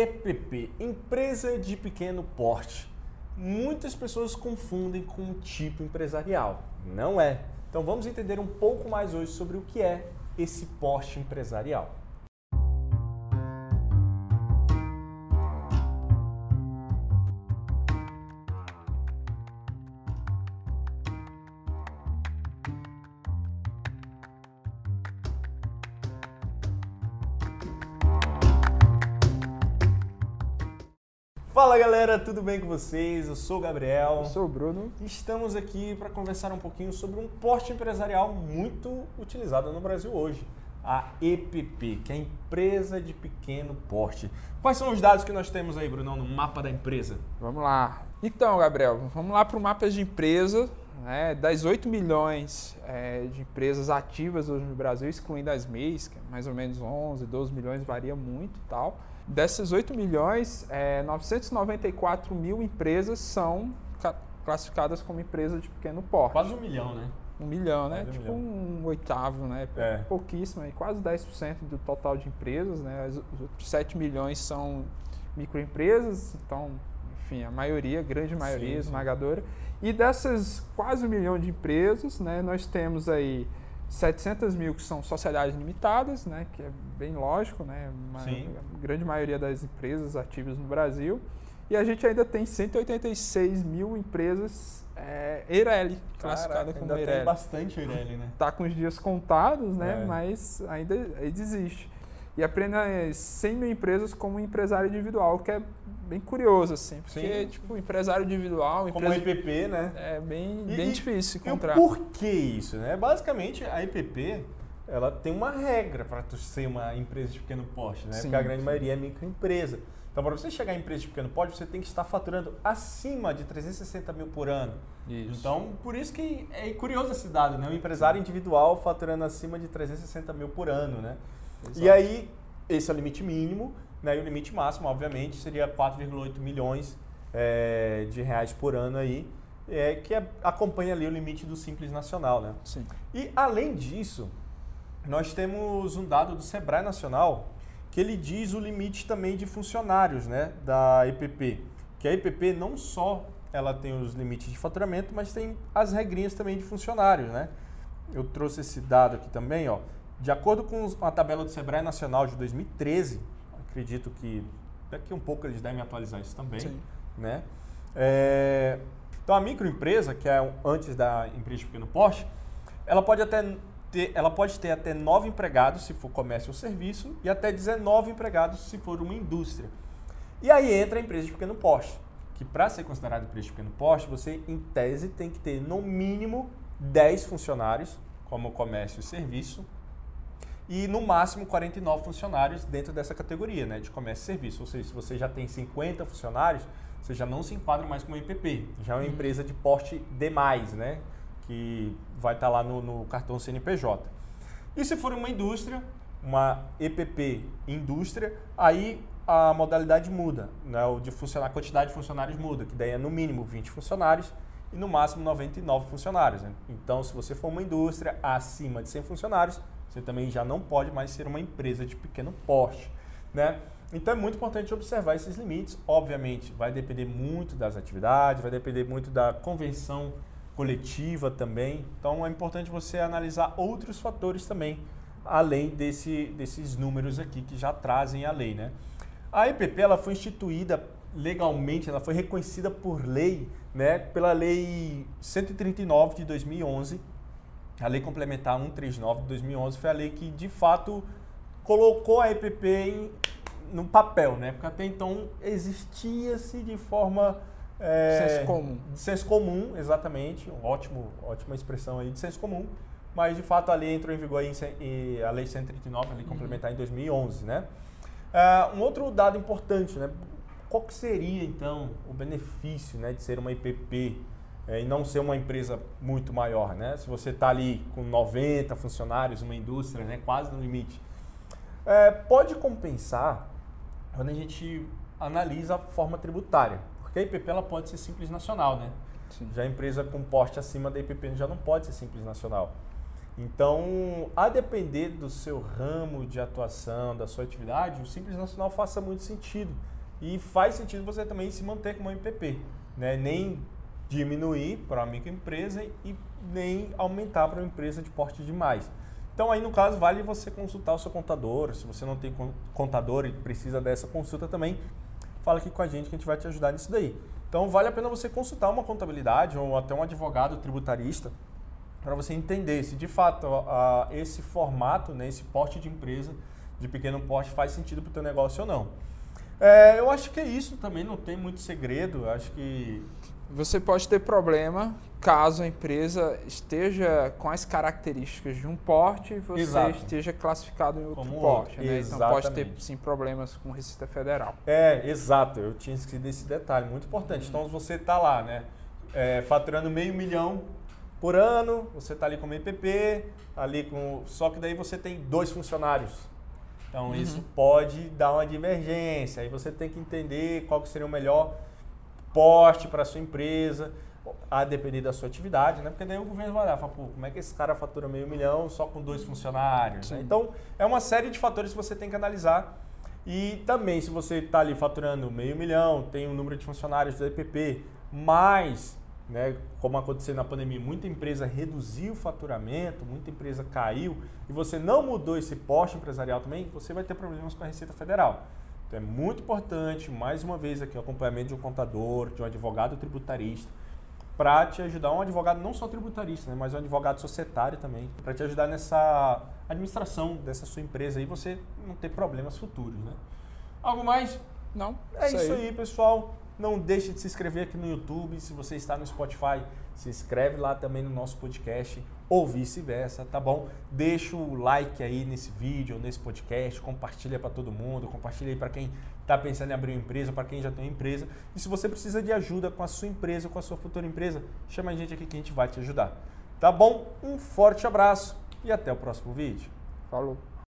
EPP, empresa de pequeno porte. Muitas pessoas confundem com um tipo empresarial. Não é. Então vamos entender um pouco mais hoje sobre o que é esse porte empresarial. Fala galera, tudo bem com vocês? Eu sou o Gabriel. Eu sou o Bruno. Estamos aqui para conversar um pouquinho sobre um porte empresarial muito utilizado no Brasil hoje, a EPP, que é a empresa de pequeno porte. Quais são os dados que nós temos aí, Bruno, no mapa da empresa? Vamos lá. Então, Gabriel, vamos lá para o mapa de empresa. Né, das 8 milhões é, de empresas ativas hoje no Brasil, excluindo as MEIs, que é mais ou menos 11, 12 milhões, varia muito e tal. Dessas 8 milhões, é, 994 mil empresas são classificadas como empresa de pequeno porte. Quase um milhão, né? Um milhão, né? Tipo um, um, oitavo, né? É. Pouquíssimo, quase 10% do total de empresas, né? Os outros 7 milhões são microempresas, então, enfim, a maioria, a grande maioria, sim, esmagadora. Sim. E dessas quase um milhão de empresas, né, nós temos aí 700 mil que são sociedades limitadas, né, que é bem lógico, né, uma, a grande maioria das empresas ativas no Brasil. E a gente ainda tem 186 mil empresas é, Eireli, classificadas como ainda Eireli. Tem bastante Eireli, né? Está com os dias contados, né, é. mas ainda, ainda existe. E apenas 100 mil empresas como empresário individual, que é bem curioso, assim, porque, Sim. tipo, empresário individual... Como a IPP, né? É bem, e, bem difícil encontrar. E por que isso, né? Basicamente, a IPP, ela tem uma regra para ser uma empresa de pequeno porte, né? Sim, porque a grande sim. maioria é microempresa. Então, para você chegar em empresa de pequeno porte, você tem que estar faturando acima de 360 mil por ano. Isso. Então, por isso que é curioso esse dado, né? O empresário individual faturando acima de 360 mil por ano, né? Exato. E aí, esse é o limite mínimo. Né? E o limite máximo, obviamente, seria 4,8 milhões é, de reais por ano aí, é, que é, acompanha ali o limite do Simples Nacional. Né? Sim. E além disso, nós temos um dado do Sebrae Nacional que ele diz o limite também de funcionários né, da EPP. Que a EPP não só ela tem os limites de faturamento, mas tem as regrinhas também de funcionários. Né? Eu trouxe esse dado aqui também. Ó. De acordo com a tabela do Sebrae Nacional de 2013, acredito que daqui um pouco eles devem atualizar isso também. Sim. Né? É, então a microempresa, que é antes da empresa de pequeno porte, ela pode até ter, ela pode ter até 9 empregados se for comércio ou serviço e até 19 empregados se for uma indústria. E aí entra a empresa de pequeno porte, que para ser considerada empresa de pequeno porte, você em tese tem que ter no mínimo 10 funcionários, como comércio e serviço, e no máximo 49 funcionários dentro dessa categoria né, de comércio e serviço. Ou seja, se você já tem 50 funcionários, você já não se enquadra mais como IPP, já é uma uhum. empresa de porte demais, né, que vai estar lá no, no cartão CNPJ. E se for uma indústria, uma EPP indústria, aí a modalidade muda, né? o de funcionar, a quantidade de funcionários muda, que daí é no mínimo 20 funcionários e no máximo 99 funcionários. Né? Então, se você for uma indústria acima de 100 funcionários, você também já não pode mais ser uma empresa de pequeno porte, né? Então é muito importante observar esses limites. Obviamente, vai depender muito das atividades, vai depender muito da convenção coletiva também. Então é importante você analisar outros fatores também, além desse, desses números aqui que já trazem a lei, né? A EPP ela foi instituída legalmente, ela foi reconhecida por lei, né, pela lei 139 de 2011, a Lei Complementar 139 de 2011 foi a lei que, de fato, colocou a EPP em, no papel, né? Porque até então existia-se de forma... É, senso comum. De senso comum, exatamente. Um ótimo, ótima expressão aí de senso comum. Mas, de fato, a lei entrou em vigor em, em a Lei 139, a Lei Complementar, uhum. em 2011, né? Uh, um outro dado importante, né? Qual que seria, então, o benefício né, de ser uma IPP é, e não ser uma empresa muito maior, né? Se você está ali com 90 funcionários, uma indústria, né, quase no limite, é, pode compensar quando a gente analisa a forma tributária, porque a IPP ela pode ser simples nacional, né? Sim. Já a empresa com porte acima da IPP já não pode ser simples nacional. Então, a depender do seu ramo de atuação, da sua atividade, o Simples Nacional faça muito sentido. E faz sentido você também se manter como MPP, né? nem diminuir para uma microempresa e nem aumentar para uma empresa de porte demais. Então aí no caso vale você consultar o seu contador, se você não tem contador e precisa dessa consulta também, fala aqui com a gente que a gente vai te ajudar nisso daí. Então vale a pena você consultar uma contabilidade ou até um advogado tributarista para você entender se de fato a, esse formato, né, esse porte de empresa de pequeno porte faz sentido para o teu negócio ou não. É, eu acho que é isso também, não tem muito segredo. Acho que você pode ter problema caso a empresa esteja com as características de um porte e você Exato. esteja classificado em outro Como porte. Né? Então pode ter sim problemas com Receita Federal. É, exato. Eu tinha esquecido esse detalhe, muito importante. Hum. Então você está lá, né? É, faturando meio milhão por ano, você está ali como EPP, ali com. Só que daí você tem dois funcionários. Então uhum. isso pode dar uma divergência. Aí você tem que entender qual que seria o melhor porte para a sua empresa, a depender da sua atividade, né? Porque daí o governo vai olhar e fala, pô, como é que esse cara fatura meio milhão só com dois funcionários? Né? Então, é uma série de fatores que você tem que analisar. E também, se você está ali faturando meio milhão, tem um número de funcionários do EPP, mais, né, como aconteceu na pandemia, muita empresa reduziu o faturamento, muita empresa caiu, e você não mudou esse poste empresarial também, você vai ter problemas com a Receita Federal. Então é muito importante, mais uma vez aqui, o acompanhamento de um contador, de um advogado tributarista, para te ajudar, um advogado não só tributarista, né, mas um advogado societário também, para te ajudar nessa administração dessa sua empresa e você não ter problemas futuros. Né? Algo mais? Não. É isso, isso aí. aí, pessoal. Não deixe de se inscrever aqui no YouTube. Se você está no Spotify, se inscreve lá também no nosso podcast ou vice-versa, tá bom? Deixa o like aí nesse vídeo, nesse podcast, compartilha para todo mundo, compartilha aí para quem está pensando em abrir uma empresa, para quem já tem uma empresa. E se você precisa de ajuda com a sua empresa, com a sua futura empresa, chama a gente aqui que a gente vai te ajudar. Tá bom? Um forte abraço e até o próximo vídeo. Falou!